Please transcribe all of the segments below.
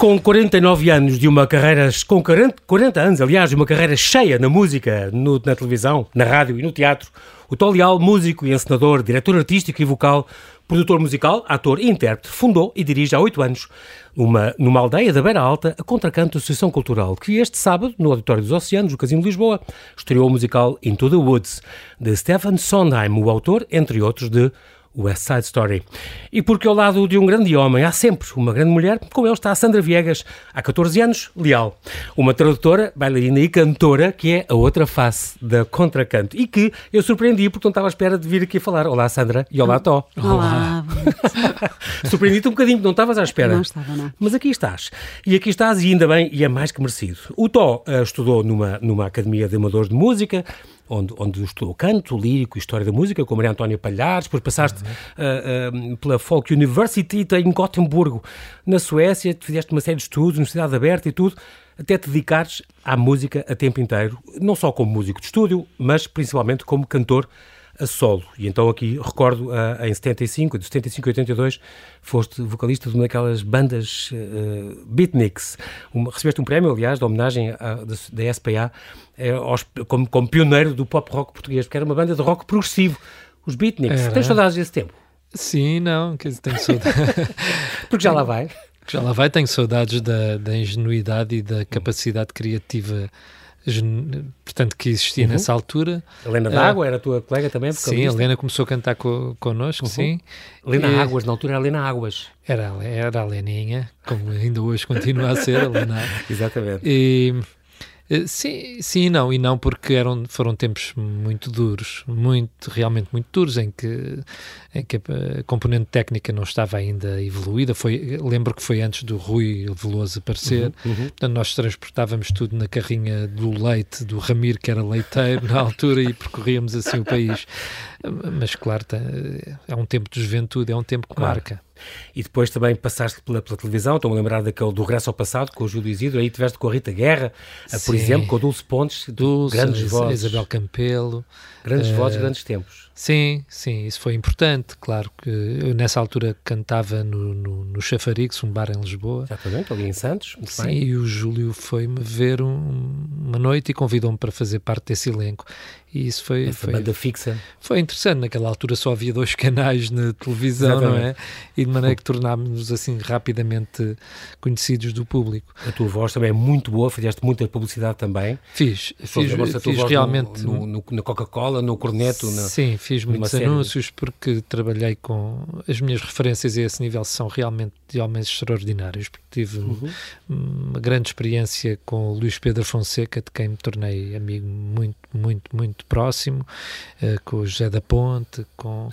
Com 49 anos de uma carreira, com 40, 40 anos, aliás, de uma carreira cheia na música, no, na televisão, na rádio e no teatro, o Tolial, músico e encenador, diretor artístico e vocal, produtor musical, ator e intérprete, fundou e dirige há oito anos, uma, numa aldeia da Beira Alta, a Contracanto Associação Cultural, que este sábado, no Auditório dos Oceanos, no Casino de Lisboa, estreou o musical Into the Woods, de Stefan Sondheim, o autor, entre outros, de West Side Story. E porque ao lado de um grande homem há sempre uma grande mulher, com ele está a Sandra Viegas, há 14 anos, leal. Uma tradutora, bailarina e cantora, que é a outra face da contracanto. E que eu surpreendi porque não estava à espera de vir aqui falar. Olá, Sandra. E olá, Tó. Olá. Surpreendi-te um bocadinho, não estavas à espera. Não estava, não. Mas aqui estás. E aqui estás, e ainda bem, e é mais que merecido. O Tó uh, estudou numa, numa academia de amadores de música, onde, onde estudou canto, lírico e história da música, com Maria Antónia Palhares, depois passaste uhum. uh, pela Folk University em Gotemburgo, na Suécia, fizeste uma série de estudos, Universidade Aberta e tudo, até te dedicares à música a tempo inteiro, não só como músico de estúdio, mas principalmente como cantor a solo. E então aqui recordo uh, em 75, de 75 a 82, foste vocalista de uma daquelas bandas uh, beatniks. Um, recebeste um prémio, aliás, de homenagem à, da, da SPA uh, aos, como, como, pioneiro do pop rock português, porque era uma banda de rock progressivo. Os beatniks. Era. Tens saudades desse tempo? Sim, não, quer dizer, tenho saudades. porque já lá vai. Já lá vai, tenho saudades da, da ingenuidade e da capacidade criativa portanto, que existia uhum. nessa altura. Helena uh, D'Água era a tua colega também? Sim, a Helena começou a cantar co connosco, uhum. sim. Helena e, Águas, na altura era Helena Águas. Era, era a Leninha, como ainda hoje continua a ser a Helena. Exatamente. E, sim, sim e não, e não porque eram, foram tempos muito duros, muito, realmente muito duros, em que, em que a componente técnica não estava ainda evoluída. Foi, lembro que foi antes do Rui Veloso aparecer, uhum, uhum. portanto nós transportávamos tudo na carrinha do leite do Ramiro, que era leiteiro na altura, e percorríamos assim o país. Mas claro, é um tempo de juventude, é um tempo que claro. marca. E depois também passaste pela, pela televisão, estou-me a lembrar daquele do Regresso ao Passado, com o Júlio Isidro, aí tiveste com a Rita Guerra, Sim. por exemplo, com a Dulce Pontes, Dulce, grandes vozes. Isabel Campelo. Grandes uh, vozes, grandes tempos. Sim, sim, isso foi importante, claro que eu nessa altura cantava no, no, no Chafarix, um bar em Lisboa. Exatamente, ali em Santos, Sim, bem. e o Júlio foi-me ver um, uma noite e convidou-me para fazer parte desse elenco. E isso foi. Essa foi, banda fixa. Foi interessante. Naquela altura só havia dois canais na televisão, Exatamente. não é? E de maneira que tornámos-nos assim rapidamente conhecidos do público. A tua voz também é muito boa, fizeste muita publicidade também. Fiz, fiz, fiz realmente. No, no, no Coca-Cola, no Corneto. Na, sim, fiz muitos anúncios porque trabalhei com. As minhas referências a esse nível são realmente de homens extraordinários, porque tive uhum. uma grande experiência com o Luís Pedro Fonseca, de quem me tornei amigo muito, muito, muito próximo, uh, com o José da Ponte, com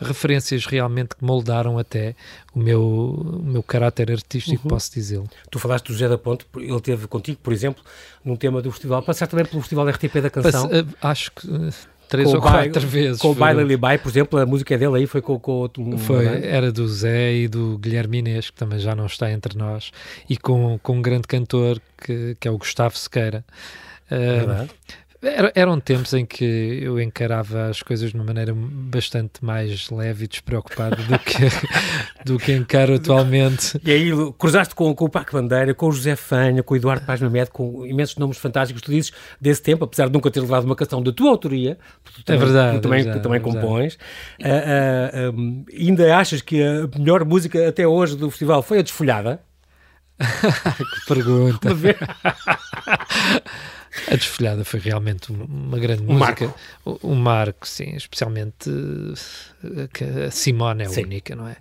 referências realmente que moldaram até o meu, o meu caráter artístico, uhum. posso dizê-lo. Tu falaste do José da Ponte, ele teve contigo, por exemplo, num tema do festival, passar também pelo Festival RTP da Canção. Passe, uh, acho que uh, três ou quatro vezes. Com o Baile Libai, por exemplo, a música dele aí foi com, com outro. Foi, era do Zé e do Guilherme Inês, que também já não está entre nós, e com, com um grande cantor que, que é o Gustavo Sequeira. Uh, era, eram tempos em que eu encarava as coisas de uma maneira bastante mais leve e despreocupada do que, do que encaro atualmente. E aí cruzaste com, com o Paco Bandeira, com o José Fanha, com o Eduardo Paz Mamed, com imensos nomes fantásticos, tu dizes, desse tempo, apesar de nunca ter levado uma canção da tua autoria, tu também, é verdade, tu também, é verdade, tu também é compões, uh, uh, um, ainda achas que a melhor música até hoje do festival foi a Desfolhada? que pergunta! A Desfolhada foi realmente uma grande um música. Marco. Um marco, sim, especialmente eh, a Simone é sim. única, não é?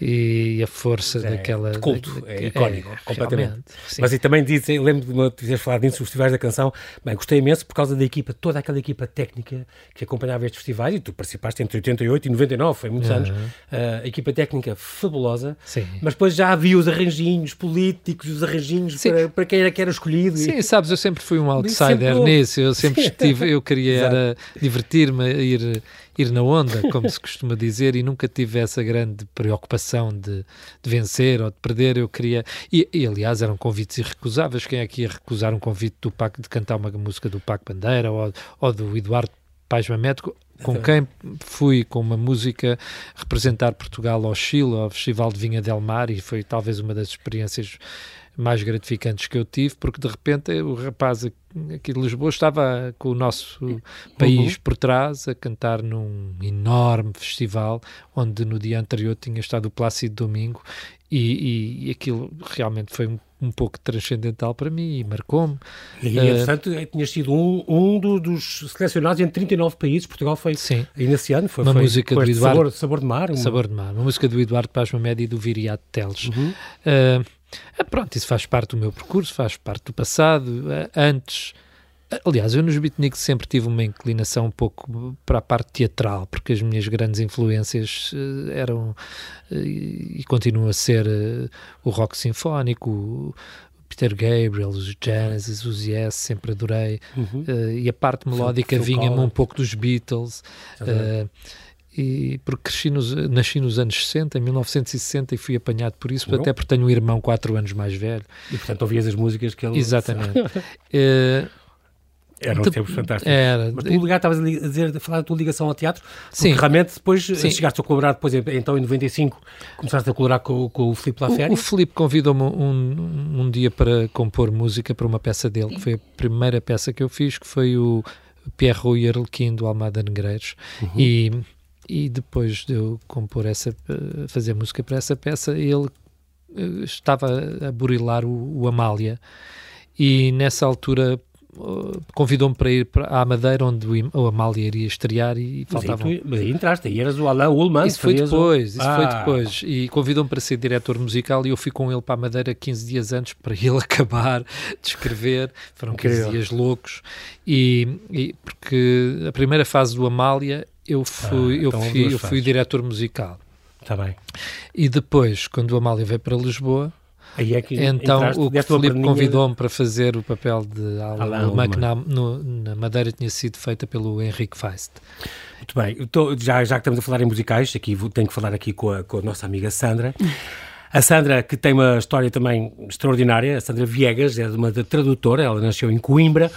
E a força é, daquela. De culto, da, é icónico, é, completamente. Mas e também dizem, lembro de uma teres falado nisso, os festivais da canção, bem, gostei imenso por causa da equipa, toda aquela equipa técnica que acompanhava estes festivais, e tu participaste entre 88 e 99, foi muitos uhum. anos, uh, equipa técnica fabulosa, Sim. mas depois já havia os arranjinhos políticos, os arranjinhos para, para, quem era que era escolhido. Sim, e... sabes, eu sempre fui um outsider nisso, eu sempre estive, eu queria divertir-me, ir ir na onda, como se costuma dizer, e nunca tive essa grande preocupação de, de vencer ou de perder. Eu queria. E, e, aliás, eram convites irrecusáveis. Quem é que ia recusar um convite do PAC de cantar uma música do Pac Bandeira ou, ou do Eduardo Paz Mamed? com quem fui com uma música representar Portugal ao Chile, ao Festival de Vinha del Mar, e foi talvez uma das experiências mais gratificantes que eu tive, porque de repente o rapaz aqui de Lisboa estava com o nosso país uhum. por trás a cantar num enorme festival onde no dia anterior tinha estado o Plácido Domingo e, e, e aquilo realmente foi um, um, pouco transcendental para mim e marcou-me. E, uh, portanto, tinha sido um, um dos selecionados entre 39 países, Portugal foi sim, ainda esse ano, foi, uma foi música do Eduardo, sabor, sabor, de Mar. Uma... Sabor de Mar, uma música do Eduardo Pasma Média e do Viriato Teles. Uhum. Uh, pronto, isso faz parte do meu percurso, faz parte do passado. Uh, antes Aliás, eu nos beatniks sempre tive uma inclinação um pouco para a parte teatral, porque as minhas grandes influências uh, eram uh, e continuam a ser uh, o rock sinfónico, o Peter Gabriel, os Genesis, os Yes, sempre adorei. Uhum. e a parte melódica vinha-me um pouco dos Beatles. E porque cresci nos, nasci nos anos 60, em 1960, e fui apanhado por isso, até porque tenho um irmão 4 anos mais velho. E portanto ouvias as músicas que ele. Exatamente. Eram de, tempos fantásticos. Era. Mas tu ligar, estavas a, dizer, a falar da tua ligação ao teatro, Sim. realmente depois Sim. chegaste a colaborar, depois, então em 95, começaste a colaborar com, com o Filipe Laférias. O, o Filipe convidou-me um, um dia para compor música para uma peça dele, que foi a primeira peça que eu fiz, que foi o Pierrot e Arlequim do Almada Negreiros. Uhum. E, e depois de eu compor essa, fazer música para essa peça, ele eh, estava a burilar o, o Amália. E nessa altura Uh, convidou-me para ir para, à Madeira, onde o, Amália iria estrear e faltava. Mas, mas aí entraste, aí eras o Alain Ullmann. Isso foi depois, o... isso ah. foi depois. E convidou-me para ser diretor musical e eu fui com ele para a Madeira 15 dias antes para ele acabar de escrever. Foram 15 Incrível. dias loucos. E, e, porque a primeira fase do Amália eu fui, ah, eu, então fui, eu fui diretor musical. Está bem. E depois, quando o Amália veio para Lisboa, é que então o Filipe convidou-me para fazer o papel de Alain que na, no, na Madeira tinha sido feita pelo Henrique Feist. Muito bem, tô, já, já que estamos a falar em musicais, aqui vou, tenho que falar aqui com a, com a nossa amiga Sandra. A Sandra, que tem uma história também extraordinária, a Sandra Viegas, é uma tradutora, ela nasceu em Coimbra,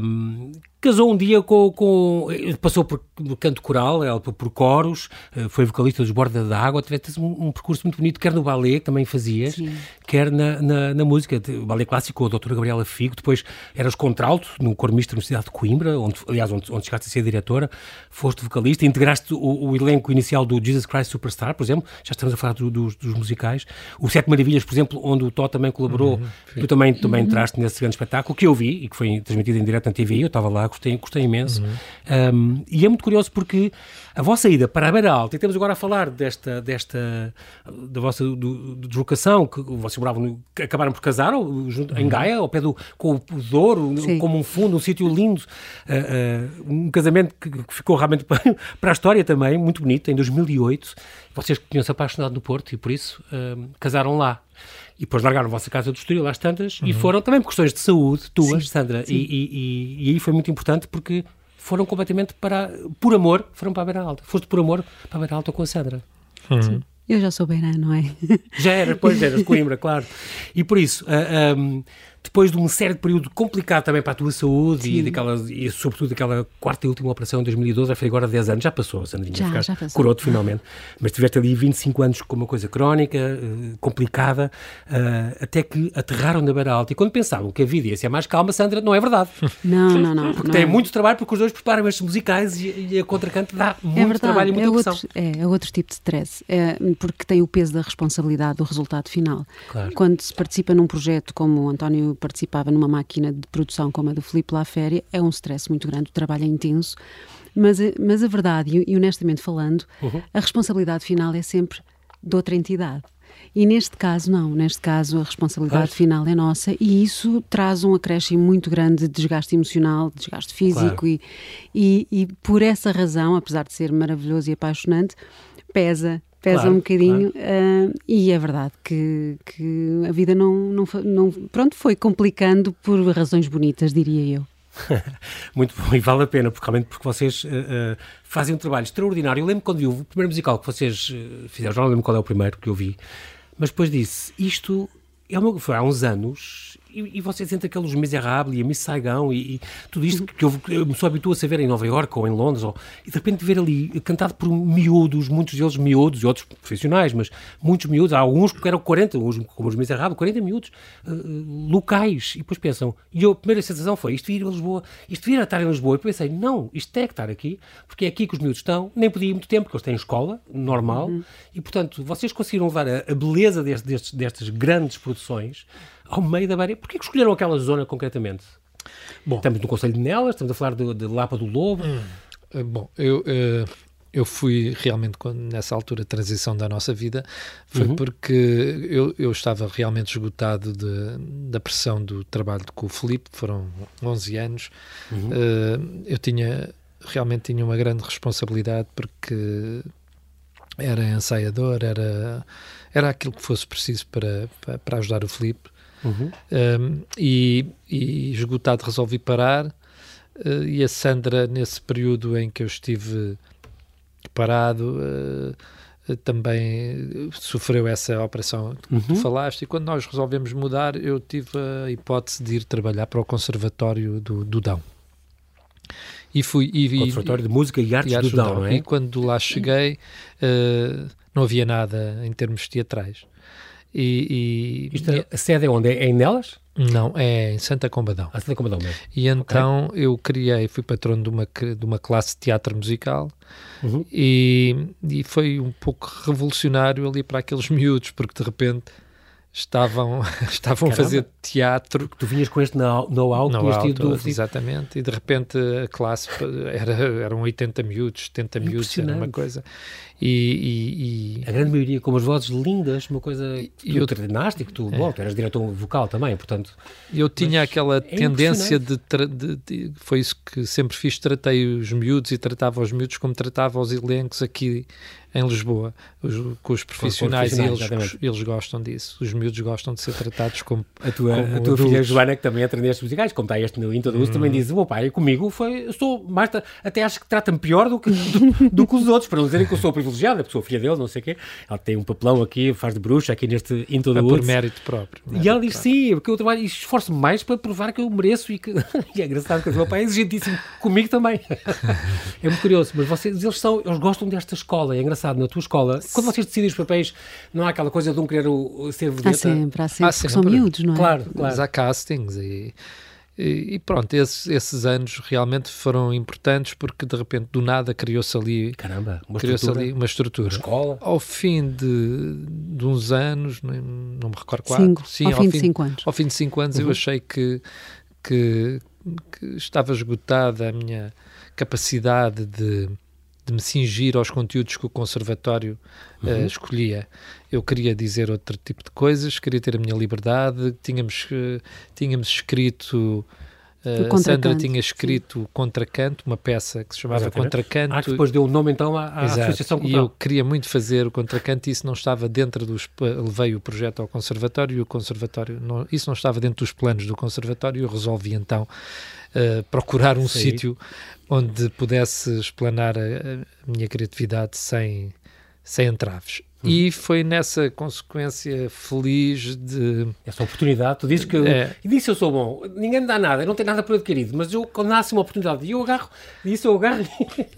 um, Casou um dia com, com passou por canto coral, ela por, coros, eh, foi vocalista dos Borda da Água, tiveste um, um, percurso muito bonito, quer no ballet, que também fazias, Sim. quer na, na, na, música, o ballet clássico com a doutora Gabriela Figo, depois eras contralto no Coro Misto da Universidade de Coimbra, onde, aliás, onde, onde chegaste a ser diretora, foste vocalista, integraste o, o, elenco inicial do Jesus Christ Superstar, por exemplo, já estamos a falar do, dos, dos, musicais, o Sete Maravilhas, por exemplo, onde o Tó também colaborou, uhum, tu também, também uhum. entraste nesse grande espetáculo, que eu vi, e que foi transmitido em direto na TV, eu estava lá, gostei, gostei imenso. Uhum. Um, e é muito curioso porque a vossa ida para a Beira Alta, e temos agora a falar desta, desta da vossa do, do deslocação, que vocês moravam, acabaram por casar ou, junto, uhum. em Gaia, ao pé do, com o Douro, Sim. como um fundo, um sítio lindo, uh, uh, um casamento que, que ficou realmente para, para, a história também, muito bonito, em 2008. Vocês tinham-se apaixonado no Porto e por isso uh, casaram lá e depois largaram a vossa casa do Estoril às tantas uhum. e foram também por questões de saúde, tuas, sim, Sandra, sim. E, e, e, aí foi muito importante porque foram completamente para, por amor, foram para a Beira Alta. Foste por amor para a Beira Alta com a Sandra. Uhum. Eu já sou beirã, não é? Já era, depois era de Coimbra, claro. E por isso, uh, um, depois de um certo período complicado também para a tua saúde e, daquela, e sobretudo aquela quarta e última operação em 2012, já foi agora 10 anos, já passou, Sandrinha, já, já passou. curou-te finalmente, mas tiveste ali 25 anos com uma coisa crónica, uh, complicada, uh, até que aterraram na Beira Alta e quando pensavam que a vida ia ser mais calma, Sandra, não é verdade. Não, não, não. Porque não tem é. muito trabalho, porque os dois preparam estes musicais e, e a contracante dá é muito verdade, trabalho e muita é. Outro, é, é outro tipo de stress, é, porque tem o peso da responsabilidade do resultado final. Claro. Quando se participa num projeto como o António participava numa máquina de produção como a do Filipe Laféria, é um stress muito grande, o trabalho é intenso, mas, mas a verdade, e honestamente falando, uhum. a responsabilidade final é sempre de outra entidade. E neste caso, não. Neste caso, a responsabilidade final é nossa e isso traz um acréscimo muito grande de desgaste emocional, de desgaste físico. Claro. E, e, e, por essa razão, apesar de ser maravilhoso e apaixonante, pesa pesa claro, um bocadinho claro. uh, e é verdade que, que a vida não, não, não, pronto, foi complicando por razões bonitas, diria eu. Muito bom, e vale a pena, porque realmente porque vocês uh, uh, fazem um trabalho extraordinário. Eu lembro quando vi o primeiro musical que vocês fizeram, já não lembro qual é o primeiro que eu vi, mas depois disse, isto é uma, foi há uns anos e, e vocês entre aqueles Miseráveis e a Miss Saigon e, e tudo isto que eu, eu me sou habituado a ver em Nova Iorque ou em Londres, ou, e de repente ver ali cantado por miúdos, muitos deles miúdos e outros profissionais, mas muitos miúdos, há alguns que eram 40, uns como os Miseráveis, 40 miúdos uh, locais, e depois pensam, e eu, a primeira sensação foi, isto vir a Lisboa, isto vir a estar em Lisboa, e pensei, não, isto tem que estar aqui, porque é aqui que os miúdos estão, nem podia ir muito tempo, porque eles têm escola, normal, uhum. e portanto, vocês conseguiram levar a, a beleza deste, destes, destas grandes produções ao meio da Bahia. Porquê que escolheram aquela zona concretamente? Bom, estamos no Conselho de Nelas, estamos a falar de, de Lapa do Lobo. Hum, eh, bom, eu, eh, eu fui realmente nessa altura transição da nossa vida foi uhum. porque eu, eu estava realmente esgotado de, da pressão do trabalho com o Felipe, foram 11 anos. Uhum. Uh, eu tinha realmente tinha uma grande responsabilidade porque era ensaiador, era, era aquilo que fosse preciso para, para, para ajudar o Felipe. Uhum. Um, e, e, esgotado resolvi parar uh, e a Sandra nesse período em que eu estive parado uh, também sofreu essa operação que uhum. tu falaste e quando nós resolvemos mudar eu tive a hipótese de ir trabalhar para o Conservatório do, do Dão e fui e, Conservatório de Música e Artes, e Artes do, Dão, não é? E quando lá cheguei uh, não havia nada em termos teatrais e, e, Isto, é, a sede é onde? É em Nelas? Não, é em Santa Combadão. Ah, Santa Combadão mesmo. E então okay. eu criei, fui patrono de uma, de uma classe de teatro musical uhum. e, e foi um pouco revolucionário ali para aqueles miúdos, porque de repente estavam, estavam a fazer teatro. Porque tu vinhas com este know-how know tinhas tido Exatamente, e de repente a classe era, eram 80 miúdos, 70 miúdos, era uma coisa. E, e, e, A grande maioria com umas vozes lindas, uma coisa. E eu treinaste, que tu, é. bom, tu eras diretor vocal também, portanto. Eu tinha aquela é tendência de, de, de, Foi isso que sempre fiz, tratei os miúdos e tratava os miúdos como tratava os elencos aqui em Lisboa, os, com os profissionais, com os profissionais e eles, eles gostam disso. Os miúdos gostam de ser tratados como. A tua, como a tua filha Joana, que também é treinadora musicais, como está este no Introduce, hum. também diz: o pai, comigo foi, eu sou mais. Até acho que trata-me pior do que, do, do, que os outros, para não dizerem que eu sou privilegiada, porque sou filha dele, não sei o quê. Ela tem um papelão aqui, faz de bruxa aqui neste Introduce. É por mérito próprio. Mérito e ela diz: próprio. sim, porque eu trabalho e esforço-me mais para provar que eu mereço e que. e é engraçado que o meu pai é exigentíssimo comigo também. é muito curioso, mas vocês, eles, são, eles gostam desta escola, é engraçado, na tua escola quando vocês decidem os papéis, não há aquela coisa de um querer o, ser vedeta? Há sempre, há sempre, há sempre. são miúdos, não é? Claro, claro. Mas há castings e... E, pronto, esses, esses, anos realmente foram importantes porque de repente do nada criou-se ali, Caramba, uma criou estrutura, ali uma estrutura. Uma escola. Ao fim de, de uns anos, não, não me recordo qual. Cinco, sim, ao, ao fim, fim, de cinco anos. Ao fim de cinco anos uhum. eu achei que, que, que estava esgotada a minha capacidade de de me cingir aos conteúdos que o conservatório eh, uhum. uh, escolhia. Eu queria dizer outro tipo de coisas, queria ter a minha liberdade. Tínhamos, uh, tínhamos escrito. Uh, a Sandra tinha escrito Contracanto, uma peça que se chamava Exatamente. Contracanto. Ah, que depois deu o nome então à, à Associação Cultural. E eu queria muito fazer o Contracanto e isso não estava dentro dos... Levei o projeto ao Conservatório e o Conservatório... Não, isso não estava dentro dos planos do Conservatório e eu resolvi então uh, procurar um sítio onde pudesse explanar a, a, minha criatividade sem, sem entraves. Uhum. E foi nessa consequência feliz de. Essa oportunidade, tu dizes que. É. E disse eu sou bom, ninguém me dá nada, eu não tenho nada por adquirido, mas eu, quando nasce uma oportunidade e eu agarro, disse eu agarro.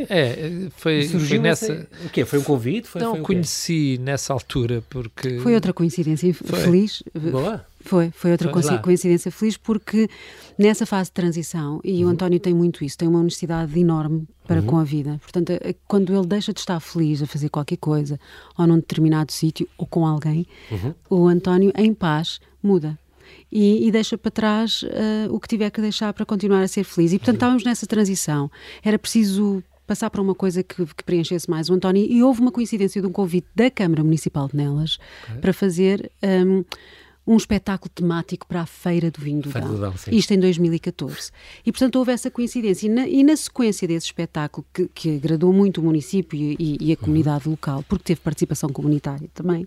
É, foi, foi nessa. O quê? Foi um convite? Foi, não, foi conheci nessa altura porque. Foi outra coincidência foi. feliz. Boa. Foi, foi outra coincidência feliz porque nessa fase de transição, e uhum. o António tem muito isso, tem uma honestidade enorme para uhum. com a vida. Portanto, quando ele deixa de estar feliz a fazer qualquer coisa, ou num determinado sítio, ou com alguém, uhum. o António, em paz, muda. E, e deixa para trás uh, o que tiver que deixar para continuar a ser feliz. E, portanto, estávamos nessa transição. Era preciso passar para uma coisa que, que, preenchesse mais o António. E houve uma coincidência de um convite da Câmara Municipal de Nelas okay. para fazer. Um, um espetáculo temático para a Feira do Vinho do Dão. Dão Isto em 2014. E, portanto, houve essa coincidência. E na, e na sequência desse espetáculo, que, que, agradou muito o município e, e a comunidade uhum. local, porque teve participação comunitária também,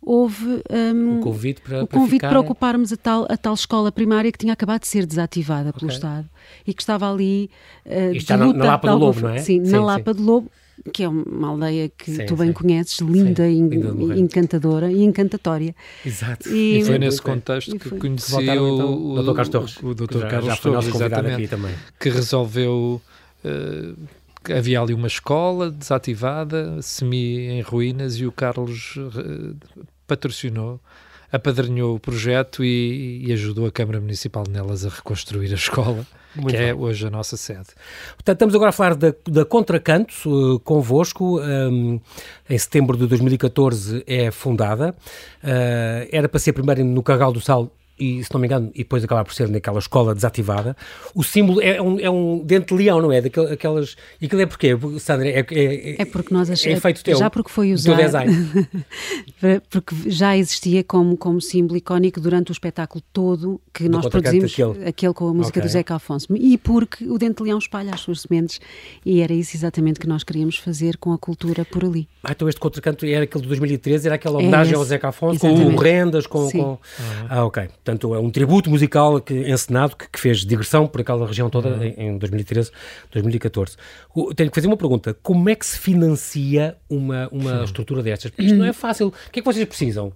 houve um, um convite para, o convite para, para ocuparmos a tal, a tal escola primária que tinha acabado de ser desativada okay. pelo Estado e que estava ali uh, está na, na Lapa do Lobo, não é? Sim, sim na Lapa sim. do Lobo que é uma aldeia que sim, tu bem sim. conheces, linda, sim, linda encantadora e encantatória. Exato. E, e foi nesse contexto que conheci o, o, Dr. Carlos Torres. O Dr. Carlos já Torres, exatamente, também. que resolveu... Uh, havia ali uma escola desativada, semi em ruínas, e o Carlos uh, patrocinou apadrinhou o projeto e, e, ajudou a Câmara Municipal de Nelas a reconstruir a escola, Muito que é bem. é hoje a nossa sede. Portanto, estamos agora a falar da, da Contracanto uh, convosco. Um, em setembro de 2014 é fundada. Uh, era para ser primeiro no Carral do Sal e se não me engano, e depois acaba por ser naquela escola desativada, o símbolo é um, é um dente de leão, não é? Daquelas, e aquilo é porquê, Sandra? É, é, é porque nós achamos, é feito teu, já porque foi usado, porque já existia como, como símbolo icónico durante o espetáculo todo que Do nós produzimos, aquele. aquele. com a música okay. do Zeca Afonso, e porque o dente de leão espalha as suas sementes, e era isso exatamente que nós queríamos fazer com a cultura por ali. Ah, então este contracanto era aquele de 2013, era aquela homenagem ao Zeca Afonso, exatamente. com rendas, com... com... Ah, ok. Portanto, é um tributo musical que, encenado que, que fez digressão por aquela região toda uhum. em, em 2013, 2014. O, tenho que fazer uma pergunta: como é que se financia uma, uma estrutura destas? Isto não é fácil. O que é que vocês precisam?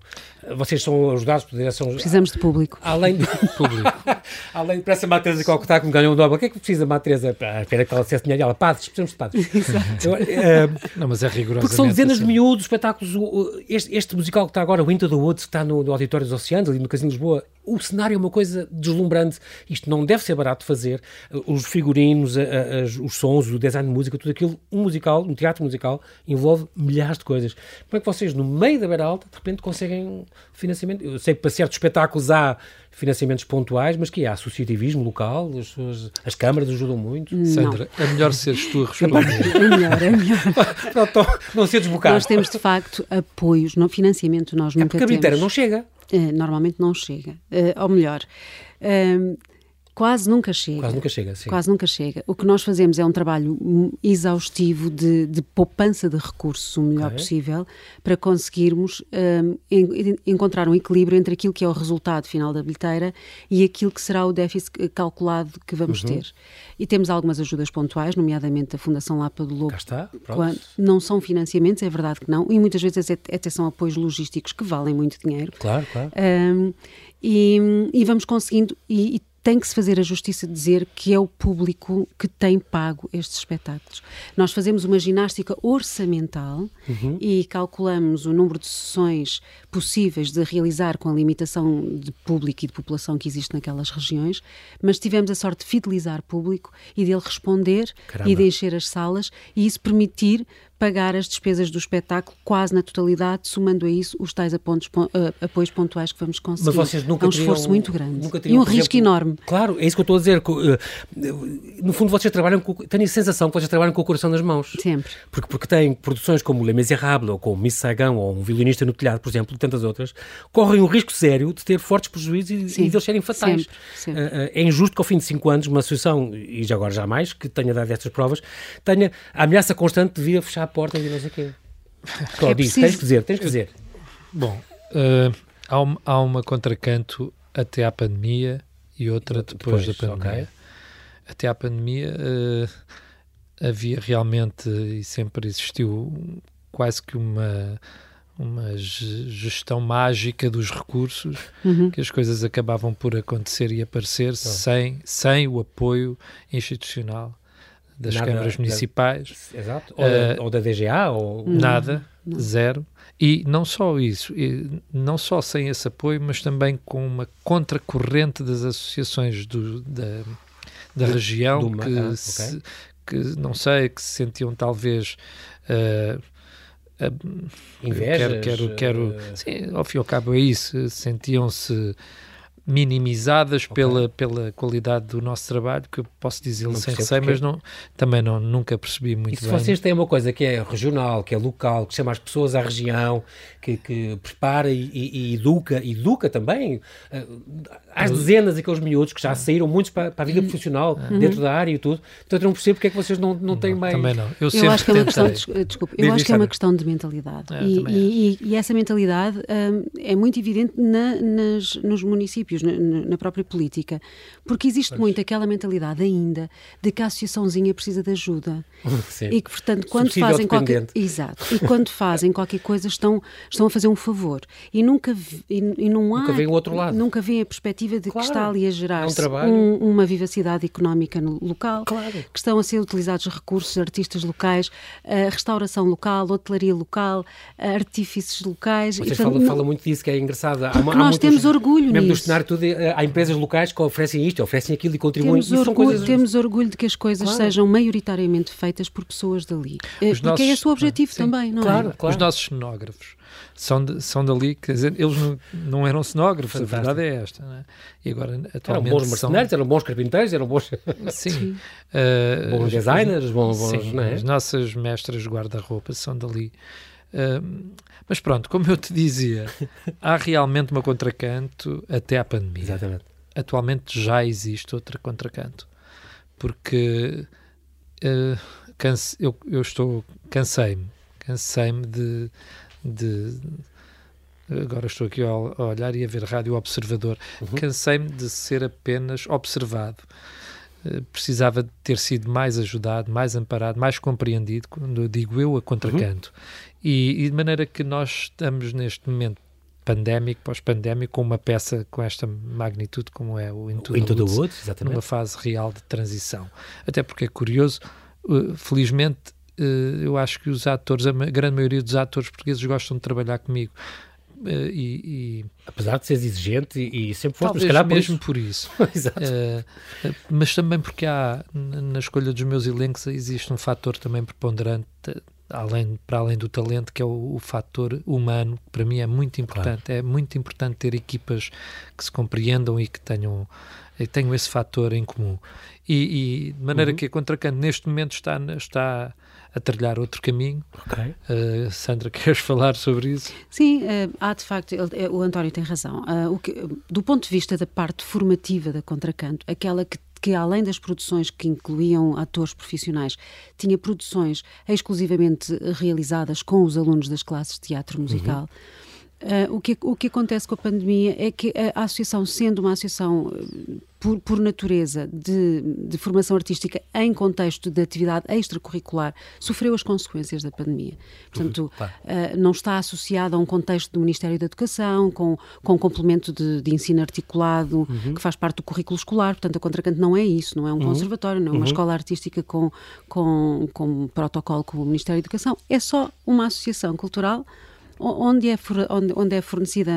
Vocês são ajudados por direção. Precisamos de público. Além de público. Além de essa Matresa que está que me ganhou um dobro, o que é que precisa Matresa? Ah, espera que ela acesse dinheiro. Ela, padres, precisamos de padres. Exato. Eu, uh, não, mas é rigorosamente. Porque são dezenas assim. de miúdos, espetáculos. Este, este, musical que está agora, o Into the Woods, que está no, no Auditório dos Oceanos, ali no Casino de Lisboa, o cenário é uma coisa deslumbrante. Isto não deve ser barato de fazer. Os figurinos, a, a, os sons, o design de música, tudo aquilo. Um musical, um teatro musical, envolve milhares de coisas. Como é que vocês, no meio da beira alta, de repente conseguem financiamento? Eu sei que para certos espetáculos há financiamentos pontuais, mas que há associativismo local, as, suas, as câmaras ajudam muito. Não. Sandra, é melhor seres tu a responder. é melhor, é melhor. não, não ser desbocado. Nós temos, de facto, apoios, no financiamento nós é nunca porque temos. porque a bilheteira não chega. Uh, normalmente não chega. Uh, ou melhor, uh, Quase nunca chega. Quase nunca chega, sim. Quase nunca chega. O que nós fazemos é um trabalho exaustivo de, de poupança de recursos o melhor okay. possível para conseguirmos um, en encontrar um equilíbrio entre aquilo que é o resultado final da bilheteira e aquilo que será o déficit calculado que vamos uhum. ter. E temos algumas ajudas pontuais, nomeadamente a Fundação Lapa do Lobo. Cá está, quando não são financiamentos, é verdade que não, e muitas vezes até são apoios logísticos que valem muito dinheiro. Claro, claro. Um, e, e, vamos conseguindo, e, e tem que se fazer a justiça de dizer que é o público que tem pago estes espetáculos. Nós fazemos uma ginástica orçamental uhum. e calculamos o número de sessões possíveis de realizar com a limitação de público e de população que existe naquelas regiões, mas tivemos a sorte de fidelizar público e dele responder Caramba. e de encher as salas e isso permitir pagar as despesas do espetáculo quase na totalidade, somando a isso os tais apontos, uh, apoios pontuais que vamos conseguir. Mas vocês nunca é um teriam, esforço muito grande teriam, e um risco exemplo, enorme. Claro, é isso que eu estou a dizer. Eh, no fundo, vocês trabalham com. Tenho a sensação que vocês trabalham com o coração nas mãos. Sempre. Porque, porque têm produções como Le Misérables, ou como Miss Saigon, ou um violinista no telhado, por exemplo, e tantas outras, correm um risco sério de ter fortes prejuízos e, Sim, e de eles serem fatais. Sempre, sempre. Uh, é injusto que ao fim de cinco anos uma associação, e já agora jamais, que tenha dado estas provas, tenha a ameaça constante de vir a fechar a porta e não sei o quê. Só é disso, tens que dizer, tens que dizer. Bom, uh, há, um, há uma contracanto até à pandemia e outra depois, depois da pandemia. Okay. Até à pandemia uh, havia realmente e sempre existiu quase que uma uma gestão mágica dos recursos, uhum. que as coisas acabavam por acontecer e aparecer oh. sem, sem o apoio institucional das nada, câmaras municipais. Da, exato. Ou, uh, da, eh, ou, da, DGA? Ou... Nada, não. zero. E não só isso, não só sem esse apoio, mas também com uma contracorrente das associações do, da, da região do, que, ah, se, que, não sei, que se sentiam talvez. Uh, uh, Invejas, quero, quero, quero uh... sim, ao fim e ao cabo é isso, sentiam-se minimizadas okay. pela, pela qualidade do nosso trabalho, que eu posso dizer sem receio, mas não, também não, nunca percebi muito e se bem. vocês têm uma coisa que é regional, que é local, que chama as pessoas à região, que, que prepara e, e, e educa, educa também uh, às dezenas aqueles miúdos que já saíram muitos para, para a vida profissional uhum. dentro da área e tudo. Portanto, eu não percebo porque é que vocês não, não têm mais. Também não. Eu, eu acho que é uma questão, de, desculpa, eu acho que é uma questão de mentalidade. É, e, e, e, essa mentalidade um, é muito evidente na, nas, nos municípios princípios na, na própria política, porque existe pois. muito aquela mentalidade ainda de que a associaçãozinha precisa de ajuda. Sim. E que, portanto, quando fazem qualquer Exato. E quando fazem qualquer coisa estão, estão a fazer um favor. E nunca e, e não há nunca vem o outro lado. Nunca vem a perspectiva de claro. que está ali a gerar é um um, uma vivacidade económica no local, claro. que estão a ser utilizados recursos artistas locais, a restauração local, hotelaria local, artífices locais. Você fala, não... fala, muito disso, que é engraçado. Há, há nós muitos, temos orgulho mesmo nisso. Tudo, eh, há empresas locais que oferecem isto, oferecem aquilo e contribuem. Temos, orgulho, coisas... temos orgulho de que as coisas claro. sejam maioritariamente feitas por pessoas dali. Eh, Os Porque nossos... é esse o objetivo Sim. também, não claro, é? Claro. Os nossos cenógrafos são, de, são dali, quer dizer, eles não, não eram cenógrafos, Fantástico. a verdade é esta. É? E agora, atualmente. Eram bons marceneiros, são... eram bons carpinteiros, eram bons. Sim. Uh, bons designers, bons. bons sim, é? As nossas mestras guarda-roupa são dali. Uh, mas pronto, como eu te dizia, há realmente uma contracanto até à pandemia. Exatamente. Atualmente já existe outra contracanto. Porque uh, canse, eu, eu estou, cansei-me, cansei-me de, de agora estou aqui a olhar e a ver Rádio Observador, uhum. cansei-me de ser apenas observado. Eh, precisava de ter sido mais ajudado, mais amparado, mais compreendido, quando digo eu, a contracanto. Uhum. E, e, de maneira que nós estamos neste momento pandémico, pós-pandémico, com uma peça com esta magnitude como é o Into, Into the, Woods, Woods exatamente. numa fase real de transição. Até porque é curioso, uh, felizmente, uh, eu acho que os atores, a grande maioria dos atores portugueses gostam de trabalhar comigo. Uh, e, e, Apesar de seres exigente e, e sempre foste, mas calhar mesmo por isso. Por isso. uh, mas também porque há, na escolha dos meus elencos, existe um fator também preponderante, além, para além do talento, que é o, o fator humano, que para mim é muito importante. Claro. É muito importante ter equipas que se compreendam e que tenham, e tenham esse fator em comum. E, e de maneira uhum. que a Contracanto neste momento está, está a trilhar outro caminho. Okay. Uh, Sandra, queres falar sobre isso? Sim, uh, há de facto, ele, eh, o António tem razão. Uh, o que, do ponto de vista da parte formativa da Contracanto, aquela que que além das produções que incluíam atores profissionais, tinha produções exclusivamente realizadas com os alunos das classes de teatro musical. Uhum Uh, o, que, o que acontece com a pandemia é que a, associação, sendo uma associação uh, por, por natureza de, de, formação artística em contexto de atividade extracurricular, sofreu as consequências da pandemia. Portanto, uhum, uh, não está associada a um contexto do Ministério da Educação, com, com complemento de, de ensino articulado, uhum. que faz parte do currículo escolar. Portanto, a Contracanto não é isso, não é um uhum. conservatório, não é uma uhum. escola artística com, com, com protocolo com o Ministério da Educação. É só uma associação cultural onde é, onde, onde é fornecida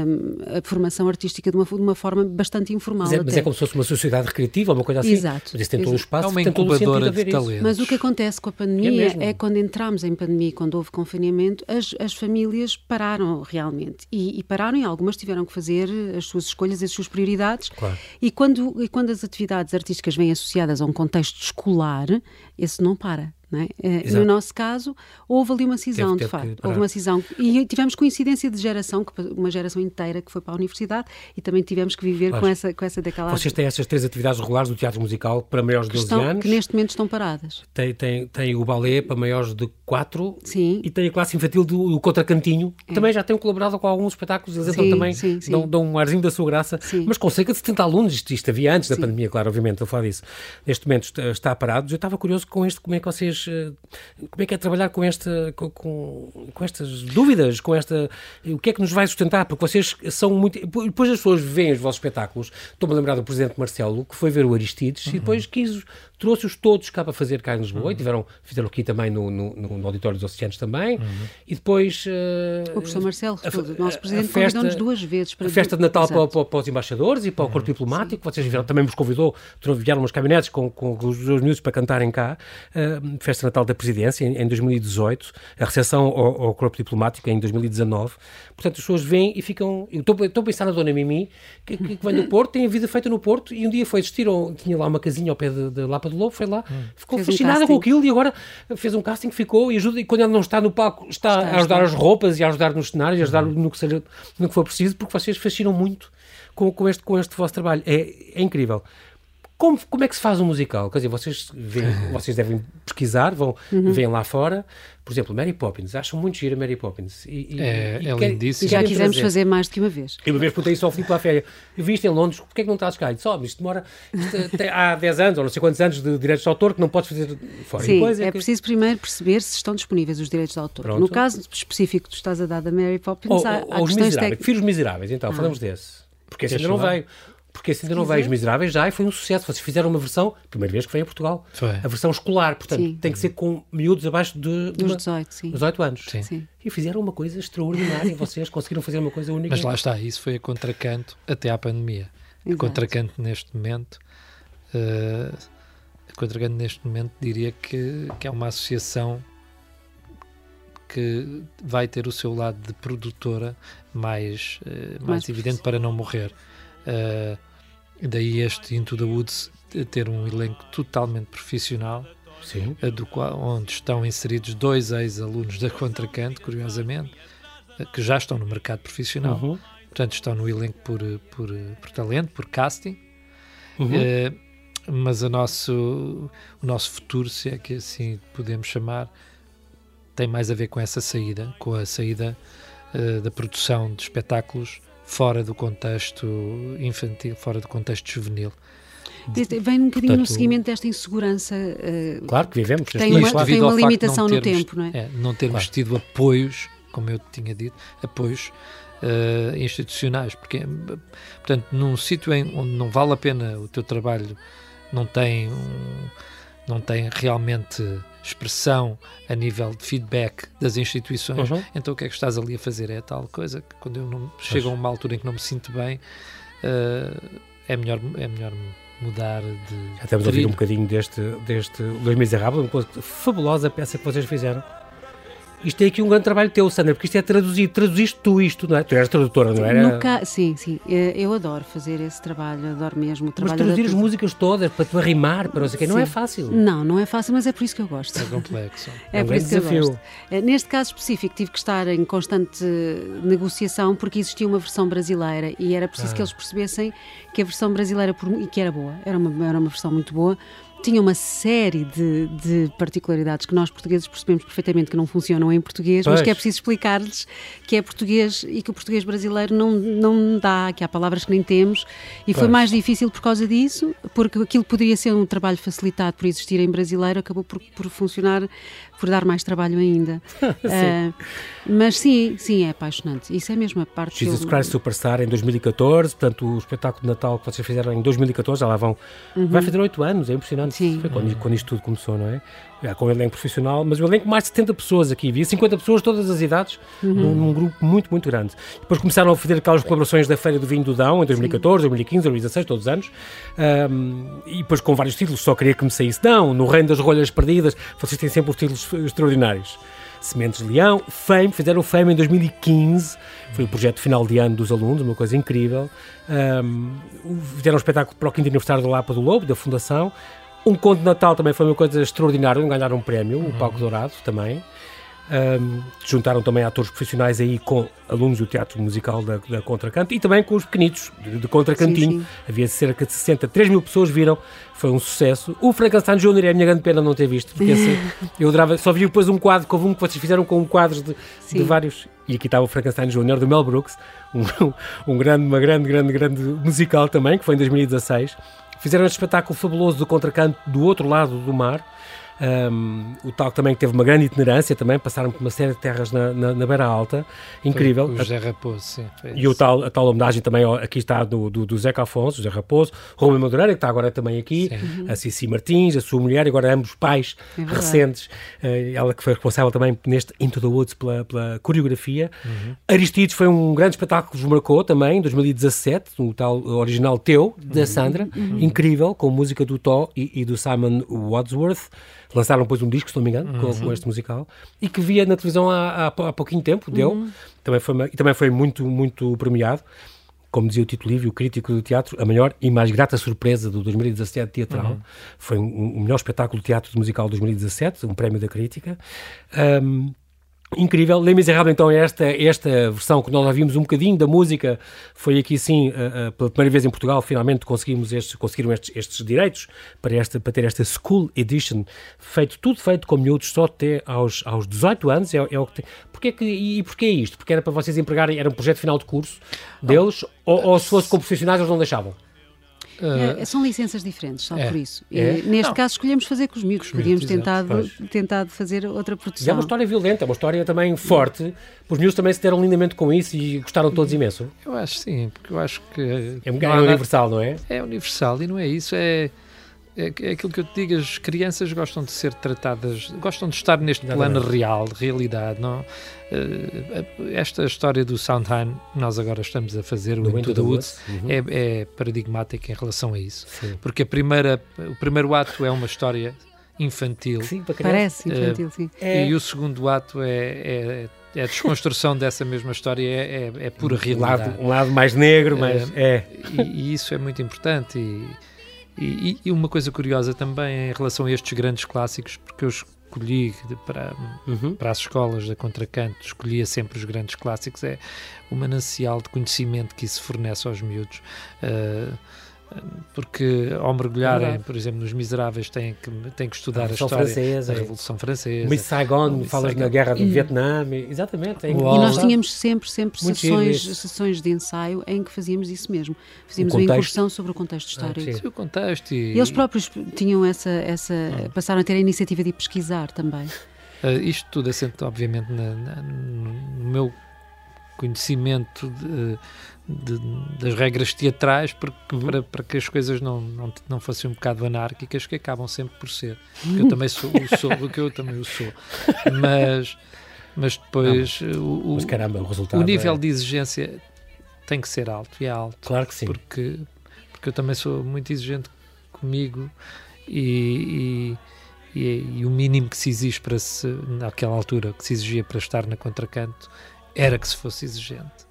a formação artística de uma, de uma forma bastante informal. Mas é, mas é, como se fosse uma sociedade recreativa, uma coisa assim. Exato. Mas isso tem todo o espaço, é uma incubadora de talentos. Mas o que acontece com a pandemia é, é, quando entramos em pandemia, quando houve confinamento, as, as famílias pararam realmente. E, e, pararam e algumas tiveram que fazer as suas escolhas, as suas prioridades. Claro. E, quando, e quando as atividades artísticas vêm associadas a um contexto escolar, esse não para. É? No nosso caso, houve ali uma cisão, teve, de facto. Houve uma cisão. E tivemos coincidência de geração, uma geração inteira que foi para a universidade e também tivemos que viver com essa, com essa decalagem. Vocês têm essas três atividades regulares do teatro musical para maiores de 12 estão, anos. Que neste momento estão paradas. Tem, tem, tem o balé para maiores de 4 sim. e tem a classe infantil do, do Contracantinho. É. Também já têm colaborado com alguns espetáculos, eles então também sim, sim. Dão, dão, um arzinho da sua graça, mas com cerca de 70 alunos. Isto, isto havia antes da pandemia, claro, obviamente, estou a falar disso. Neste momento está, está parado. Eu estava curioso com este, como é que vocês eh, como é que é trabalhar com, esta, com, com, com, estas dúvidas, com esta. O que é que nos vai sustentar? Porque vocês são muito. Depois as pessoas veem os vossos espetáculos. Estou-me a lembrar do presidente Marcelo, que foi ver o Aristides uhum. e depois quis trouxe-os todos cá para fazer cá em Lisboa uhum. e tiveram, fizeram aqui também no, no, no Auditório dos Oceanos também. Uhum. E depois. Uh, o professor Marcelo, a, o nosso presidente, convidou-nos duas vezes para. A festa de Natal para, para, para, os embaixadores e para o corpo uhum. diplomático. Sim. Vocês viram, também nos convidou, vieram umas caminhonetes com, com os dois minutos para cantarem cá. Uh, festa de Natal da Presidência em, em 2018, a recepção ao, ao corpo diplomático em 2019. Portanto, as pessoas vêm e ficam. Estou, estou a pensar na Dona Mimi, que, que, vem do Porto, tem a vida feita no Porto e um dia foi assistir, tinha lá uma casinha ao pé de, de lá do Lobo, foi lá, hum. ficou fez fascinada um com aquilo e agora fez um casting, ficou e ajuda. E quando ele não está no palco, está, está a ajudar as roupas e a ajudar nos cenários, a ajudar uhum. no, que seja, no que for preciso, porque vocês fascinam muito com, com, este, com este vosso trabalho. É, é incrível. Como, como é que se faz um musical? Quer dizer, vocês, veem, vocês devem pesquisar, vão, uhum. vêm lá fora. Por exemplo, Mary Poppins, acham muito gira Mary Poppins. E, e, é, e é lindíssimo. Já quisemos fazer. fazer. mais do que uma vez. Eu uma vez perguntei isso ao Filipe Laféria. Eu vi isto em Londres, porquê é que não estás cá? Só, isto demora isto, há 10 anos, ou não sei quantos anos de direitos de autor que não podes fazer fora. Sim, é, é que... preciso primeiro perceber se estão disponíveis os direitos de autor. Pronto. No caso específico que tu estás a dar da Mary Poppins, ou, há, ou há os miseráveis. Prefiro os miseráveis, então, ah. falamos desse. Porque esse ainda não veio porque esse ainda não veio Os Miseráveis já e foi um sucesso. Vocês fizeram uma versão, primeira vez que veio a Portugal, foi. a versão escolar, portanto sim. tem que ser com miúdos abaixo de, de 18, sim. 18 anos. Sim. sim. E fizeram uma coisa extraordinária. Vocês conseguiram fazer uma coisa única. Mas lá está, isso foi a contracanto até à pandemia. Exato. A contracanto neste momento. Uh, a contracanto neste momento diria que, que é uma associação que vai ter o seu lado de produtora mais, uh, mais, mais evidente para não morrer. Uh, daí este Into the Woods ter um elenco totalmente profissional, uh, do qual, onde estão inseridos dois ex-alunos da Contracanto, curiosamente, uh, que já estão no mercado profissional. Uhum. Portanto, estão no elenco por, por, por talento, por casting. Uhum. mas nosso, o nosso futuro, se é que assim podemos chamar, tem mais a ver com essa saída, com a saída da produção de espetáculos fora do contexto infantil, fora do contexto juvenil. Vem um bocadinho Portanto, no seguimento desta insegurança. Uh, claro que vivemos. Tem uma, tem uma limitação no tempo, não é? é não termos claro. tido apoios, como eu tinha dito, apoios uh, institucionais. Porque, portanto, num sítio onde não vale a pena o teu trabalho, não tem, um, não tem realmente expressão a nível de feedback das instituições, uhum. então o que é que estás ali a fazer? É tal coisa que quando eu não chego a uma altura em que não me sinto bem, uh, é melhor é melhor mudar de. Já estamos a ouvir um bocadinho deste, deste Dois Miseráveis, uma coisa fabulosa peça que vocês fizeram. Isto é aqui um grande trabalho teu, Sandra, porque isto é traduzido. Traduziste tu isto, não é? Tu eras tradutora, não era? Ca... Sim, sim. Eh, eu adoro fazer esse trabalho, adoro mesmo. O trabalho mas traduzir as músicas todas para tu arrimar, para não sei o quê, não é fácil. Não, não é fácil, mas é por isso que eu gosto. É complexo. É, é um por isso desafio. que eu gosto. Eh, neste caso específico, tive que estar em constante negociação porque existia uma versão brasileira e era preciso ah. que eles percebessem que a versão brasileira, e que era boa, era uma, era uma versão muito boa, tinha uma série de, de, particularidades que nós portugueses percebemos perfeitamente que não funcionam em português, pois. mas que é preciso explicar-lhes que é português e que o português brasileiro não, não dá, que há palavras que nem temos. E pois. foi mais difícil por causa disso, porque aquilo poderia ser um trabalho facilitado por existir em brasileiro, acabou por, por funcionar por dar mais trabalho ainda. sim. Uh, mas sim, sim, é apaixonante. Isso é mesmo a parte Jesus eu... Christ Superstar em 2014, portanto, o espetáculo de Natal que vocês fizeram em 2014, já lá vão. Uhum. Vai fazer oito anos, é impressionante. Sim. Foi quando, quando isto tudo começou, não é? Já com o elenco profissional, mas o elenco mais de 70 pessoas aqui, havia 50 pessoas, todas as idades, uhum. num, num, grupo muito, muito grande. Depois começaram a fazer aquelas colaborações da Feira do Vinho do Dão, em 2014, Sim. 2015, 2016, todos os anos, um, e depois com vários títulos, só queria que me saísse Dão, no Reino das Rolhas Perdidas, vocês têm sempre os títulos extraordinários. Sementes de Leão, Fame, fizeram Fame em 2015, foi o projeto final de ano dos alunos, uma coisa incrível. Um, fizeram um espetáculo para o quinto aniversário do Lapa do Lobo, da Fundação. Um conto de Natal também foi uma coisa extraordinária, ganharam um prémio, o Palco Dourado também. Um, juntaram também atores profissionais aí com alunos do teatro musical da, da Contracanto e também com os pequenitos de, de Contracantinho. Sim, sim. Havia cerca de 60, 3 mil pessoas viram, foi um sucesso. O Frankenstein Jr. é a minha grande pena não ter visto, porque assim, eu adorava, só vi depois um quadro, houve um que vocês fizeram com um quadro de, de vários, e aqui estava o Frankenstein Jr. do Mel Brooks, um, um grande, uma grande, grande, grande musical também, que foi em 2016. Fizeram este espetáculo fabuloso do Contracanto do outro lado do mar um, o tal também teve uma grande itinerância também, passaram por uma série de terras na, na, na Beira Alta, incrível. Foi o José Raposo, sim. E o tal, a tal homenagem também, aqui está do, do, do Zeca Afonso, José Raposo, Rubem Madureira, que está agora também aqui, sim. a Cici Martins, a sua mulher, agora ambos pais é recentes, uh, ela que foi responsável também neste Into the Woods pela, pela coreografia. Uhum. Aristides foi um grande espetáculo que nos marcou também, em 2017, no tal original Teu, da uhum. Sandra, uhum. incrível, com música do Tó e, e do Simon Wadsworth lançaram depois um disco, se não me engano, com, com, este musical, e que via na televisão há, há, há pouquinho tempo, deu, uhum. também foi, e também foi muito, muito premiado. Como dizia o Tito Livio, o crítico do teatro, a maior e mais grata surpresa do 2017 teatral. Uhum. Foi o um, um melhor espetáculo de teatro musical de 2017, um prémio da crítica. Um, Incrível. Les Miserables, então, é esta, esta versão que nós ouvimos um bocadinho da música. Foi aqui, sim, uh, uh, pela primeira vez em Portugal, finalmente conseguimos estes, conseguiram estes, estes direitos para, esta, para ter esta School Edition, feito, tudo feito com miúdos só até aos, aos 18 anos. É, é o que tem. Porquê que, e porquê isto? Porque era para vocês empregarem, era um projeto final de curso deles, ou, ou se fosse com profissionais eles não deixavam? Uh, é, são licenças diferentes, só é, por isso. É? neste não. caso escolhemos fazer com os miúdos, podíamos tentado, tentado fazer outra produção. é uma história violenta, é uma história também forte. Os miúdos também se deram lindamente com isso e gostaram todos imenso. Eu acho sim, porque eu acho que. É, é universal, não é? É universal e não é isso, é é, é aquilo que eu te digo, as crianças gostam de ser tratadas, gostam de estar neste plano real, realidade. Não? Eh, esta história do Soundheim, nós agora estamos a fazer, o Into the Woods, uhum. é, é paradigmática em relação a isso. Sim. Porque a primeira, o primeiro ato é uma história infantil. Sim, Parece infantil, uh, sim. É... E o segundo ato é, é, é a desconstrução dessa mesma história, é, é, é pura realidade. Um lado, um lado mais negro, mas é. E, e, isso é muito importante. E, e, e, uma coisa curiosa também em relação a estes grandes clássicos, porque eu escolhi para, uhum. para as escolas da Contracanto, escolhia sempre os grandes clássicos, é o manancial de conhecimento que isso fornece aos miúdos. Uh, porque ao mergulharem, é por exemplo, nos Miseráveis, têm que, têm que estudar a, a história francesa, da Revolução Francesa. Miss Saigon, falas Saigon. na Guerra do e, Vietnã, exatamente. É e nós tínhamos sempre, sempre sessões, sessões de ensaio em que fazíamos isso mesmo. Fazíamos uma incursão sobre o contexto histórico. Ah, o contexto e... e... eles próprios tinham essa, essa ah. passaram a ter a iniciativa de pesquisar também. Uh, isto tudo assente, obviamente, na, na, no meu conhecimento de, de, das regras teatrais porque, uhum. para, para que as coisas não, não, não fossem um bocado anárquicas, que acabam sempre por ser. Porque eu também sou, o sou porque eu também o sou. Mas, mas depois não, o, mas caramba, o, o nível é... de exigência tem que ser alto e é alto. Claro que sim. Porque, porque eu também sou muito exigente comigo e, e, e, e o mínimo que se exige para se, naquela altura, que se exigia para estar na contracanto, era que se fosse exigente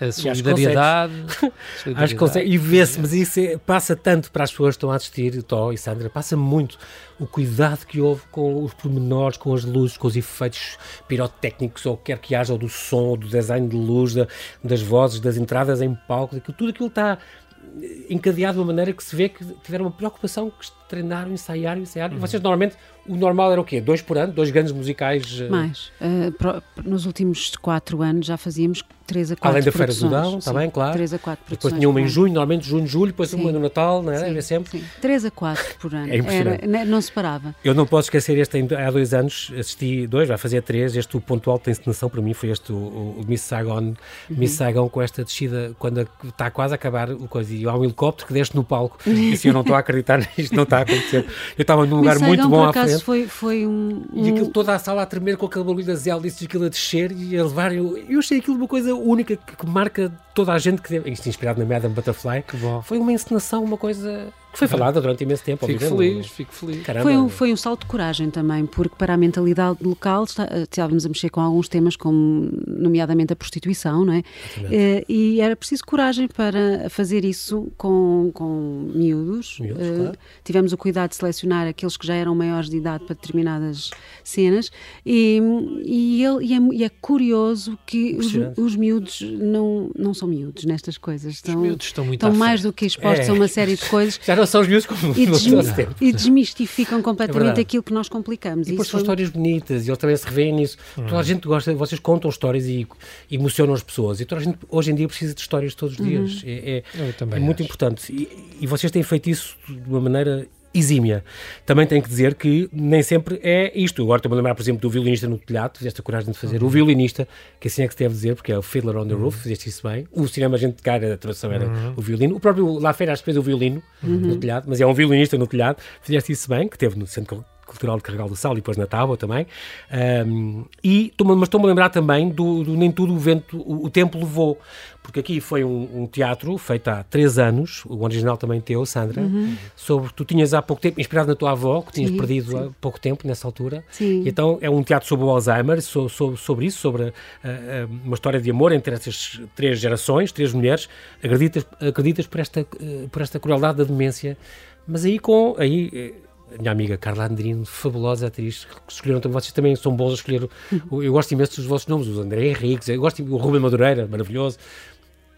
a solidariedade. Acho que consegue. E vê-se, mas isso é, passa tanto para as pessoas que estão a assistir, Tó e Sandra, passa muito o cuidado que houve com os pormenores, com as luzes, com os efeitos pirotécnicos, ou quer que haja, ou do som, do design de luz, da, das vozes, das entradas em palco, tudo aquilo está encadeado de uma maneira que se vê que tiveram uma preocupação que treinaram, ensaiaram, ensaiaram. Uhum. Vocês normalmente, o normal era o quê? Dois por ano? Dois grandes musicais? Eh? Mais. Uh, pro, nos últimos quatro anos já fazíamos três a quatro Além da Feira do Dão, está bem, claro. Três a quatro Depois tinha uma em junho, normalmente junho, julho, depois sim. uma no Natal, não é? Sim, sempre. Sim. Três a quatro por ano. É impressionante. Era, não se parava. Eu não posso esquecer este, há dois anos, assisti dois, vai fazer três, este o ponto alto da encenação para mim foi este, o, o Miss Saigon, uhum. Miss Saigon com esta descida, quando está quase a acabar o coisa, e há um helicóptero que desce no palco, e assim, eu não estou a acreditar nisto, não está a acontecer. Eu estava num lugar muito bom à frente. Foi, foi um, um... E aquilo, toda a sala a tremer com aquele barulho das hélices, aquilo a descer e a levar. Eu, eu achei aquilo uma coisa única que, que marca toda a gente que. Isto inspirado na Madame Butterfly. Que bom. Foi uma encenação, uma coisa que foi falada durante imenso tempo. Fico feliz, fico feliz. Foi um, foi um salto de coragem também, porque para a mentalidade local eh, estávamos a mexer com alguns temas, como nomeadamente a prostituição, não é? Uh, e era preciso coragem para fazer isso com, com miúdos. miúdos uh, claro. Tivemos o cuidado de selecionar aqueles que já eram maiores de idade para determinadas cenas e, e, ele, e, é, e é curioso que os, os, miúdos não, não são miúdos nestas coisas. Estão, os miúdos estão muito estão mais do que expostos é. a uma série de coisas. Já não são os miúdos como e, desmi e desmistificam completamente é aquilo que nós complicamos. E depois são foi... histórias bonitas e eles também se revêem nisso. Hum. Toda a gente gosta, vocês contam histórias e emocionam as pessoas e toda a gente hoje em dia precisa de histórias todos os dias. Uhum. É, é, é muito importante. E, e vocês têm feito isso de uma maneira exímia. Também tenho que dizer que nem sempre é isto. Agora estou-me a lembrar, por exemplo, do violinista no telhado, fizeste a coragem de fazer. Uhum. O violinista, que assim é que se deve dizer, porque é o Fiddler on the Roof, uhum. fizeste isso bem. O cinema a gente cara, a tradução era uhum. o violino. O próprio La acho que fez o violino no uhum. telhado, mas é um violinista no telhado. Fizeste isso bem, que teve no Centro Cultural de Carregal do Sal e depois na Tábua também. Um, e, mas estou-me a lembrar também do, do, Nem Tudo o Vento, o, o Tempo Levou, porque aqui foi um, um, teatro feito há três anos, o original também teu, Sandra, uhum. sobre, tu tinhas há pouco tempo, inspirado na tua avó, que tinhas sim, perdido sim. há pouco tempo nessa altura, sim. e então é um teatro sobre o Alzheimer, so, so, sobre isso, sobre uh, uh, uma história de amor entre essas três gerações, três mulheres, acreditas, acreditas por esta, uh, por esta crueldade da demência, mas aí com, aí a minha amiga Carla Andrino, fabulosa atriz, escolheram também, vocês também são bons a escolher, eu gosto imenso dos vossos nomes, o André Henriques, eu gosto, o Rubem Madureira, maravilhoso,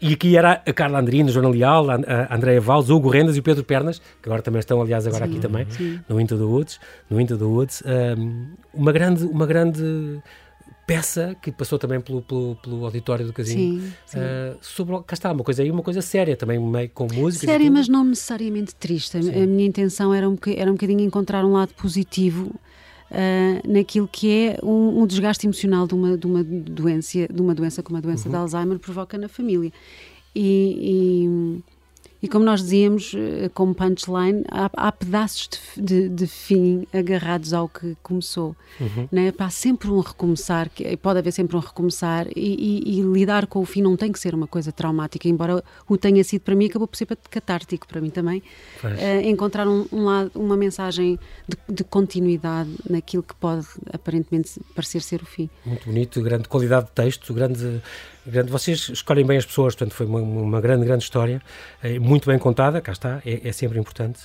e aqui era a Carla Andrino, Joana Leal, a Andréa Valls, o Hugo Rendas e o Pedro Pernas, que agora também estão, aliás, agora sim, aqui também, sim. no Into the Woods, no Into the Woods, um, uma grande, uma grande peça que passou também pelo, pelo, pelo auditório do Casino. Sim, sim. Uh, sobre, cá está, uma coisa aí, uma coisa séria também, meio com música. Séria, mas não necessariamente triste. Sim. A minha intenção era um, era um bocadinho encontrar um lado positivo uh, naquilo que é um, um, desgaste emocional de uma, de uma doença, de uma doença como a doença uhum. de Alzheimer provoca na família. E, e, e como nós dizíamos, eh, como punchline, há, há pedaços de, de, de, fim agarrados ao que começou. Uhum. Né? Há sempre um recomeçar, pode haver sempre um recomeçar, e, e, e, lidar com o fim não tem que ser uma coisa traumática, embora o tenha sido para mim, acabou por ser catártico para mim também. Uh, encontrar um, um lado, uma mensagem de, de, continuidade naquilo que pode aparentemente parecer ser o fim. Muito bonito, grande qualidade de texto, grande vocês escolhem bem as pessoas, portanto, foi uma, uma grande, grande história, eh, muito bem contada, cá está, é, é, sempre importante.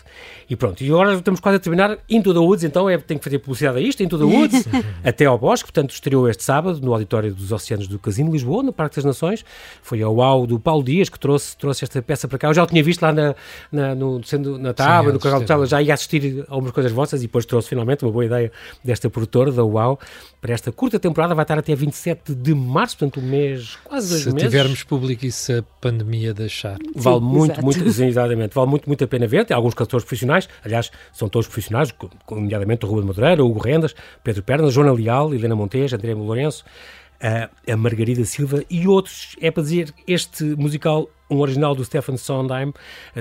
E pronto, e agora estamos quase a terminar. Into the Woods, então, é, tem que fazer publicidade a isto, Into the Woods, até ao Bosque, portanto, estreou este sábado no Auditório dos Oceanos do Casino Lisboa, no Parque das Nações. Foi ao UAU do Paulo Dias que trouxe, trouxe esta peça para cá. Eu já o tinha visto lá na, na, no, sendo, na Tábua, no Canal de Tábua, já ia assistir a algumas coisas vossas e depois trouxe finalmente uma boa ideia desta produtora, da UAU, para esta curta temporada. Vai estar até 27 de março, portanto, um mês quase dois se meses. Se tivermos público e se a pandemia deixar. Vale sim, muito, muito, exatamente, vale muito, muito a pena ver. Tem alguns cantores profissionais, aliás, são todos profissionais, nomeadamente o Ruben Madureira, o Hugo Rendas, Pedro Pernas, Joana Leal, Helena Montes, André Lourenço, a Margarida Silva e outros. É para dizer, este musical um original do Stephen Sondheim,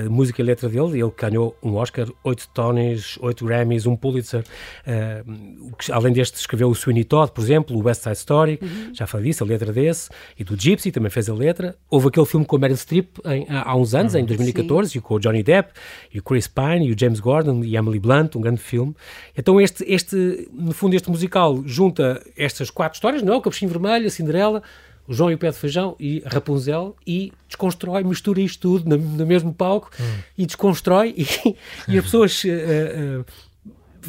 música e letra dele, ele ganhou um Oscar, oito Tonys, oito Grammys, um Pulitzer, uh, além deste escreveu o Sweeney Todd, por exemplo, o West Side Story, uhum. já falei disso, a letra desse, e do Gypsy, também fez a letra, houve aquele filme com a Meryl Streep em, há, há uns anos, uhum. em 2014, Sim. e com o Johnny Depp, e o Chris Pine, e o James Gordon, e Emily Blunt, um grande filme, então este, este no fundo este musical junta estas quatro histórias, não é? O Capuchinho Vermelho, a Cinderela, o João e o Pé de Feijão e Rapunzel e desconstrói, mistura isto tudo no, no mesmo palco hum. e desconstrói e, e as pessoas uh, uh,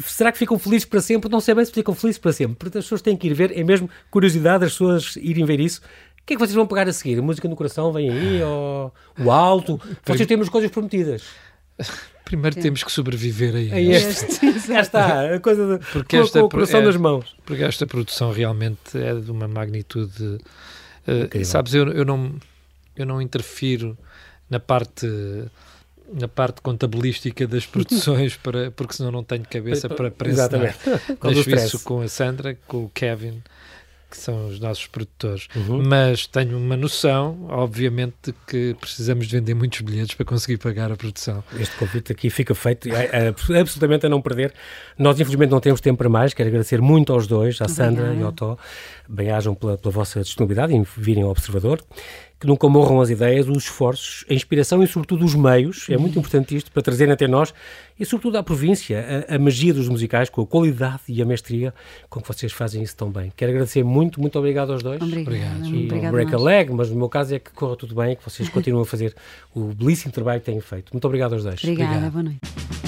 será que ficam felizes para sempre? Não sei bem se ficam felizes para sempre, porque as pessoas têm que ir ver, é mesmo curiosidade as pessoas irem ver isso. O que é que vocês vão pegar a seguir? A música no coração vem aí? Ou o alto? Vocês têm as coisas prometidas. Primeiro Sim. temos que sobreviver a, a este. Já está, a coisa de, porque com, esta, com o coração é, nas mãos. Porque esta produção realmente é de uma magnitude Uh, sabes, eu, eu, não, eu não interfiro na parte na parte contabilística das produções para, porque senão não tenho cabeça para, para Exatamente. Deixo isso com a Sandra, com o Kevin que são os nossos produtores. Uhum. Mas tenho uma noção, obviamente, de que precisamos de vender muitos bilhetes para conseguir pagar a produção. Este convite aqui fica feito, é, é, absolutamente a não perder. Nós, infelizmente, não temos tempo para mais. Quero agradecer muito aos dois, à Sandra e ao Tó. Bem-ajam pela, pela vossa disponibilidade em virem ao Observador que nunca morram as ideias, os esforços, a inspiração e, sobretudo, os meios. É muito importante isto para trazerem até nós e, sobretudo, à província a, a, magia dos musicais, com a qualidade e a mestria com que vocês fazem isso tão bem. Quero agradecer muito, muito obrigado aos dois. Obrigado. E Obrigado break a leg, mas no meu caso é que corra tudo bem, que vocês continuam a fazer o belíssimo trabalho que têm feito. Muito obrigado aos dois. Obrigada, obrigado. boa noite.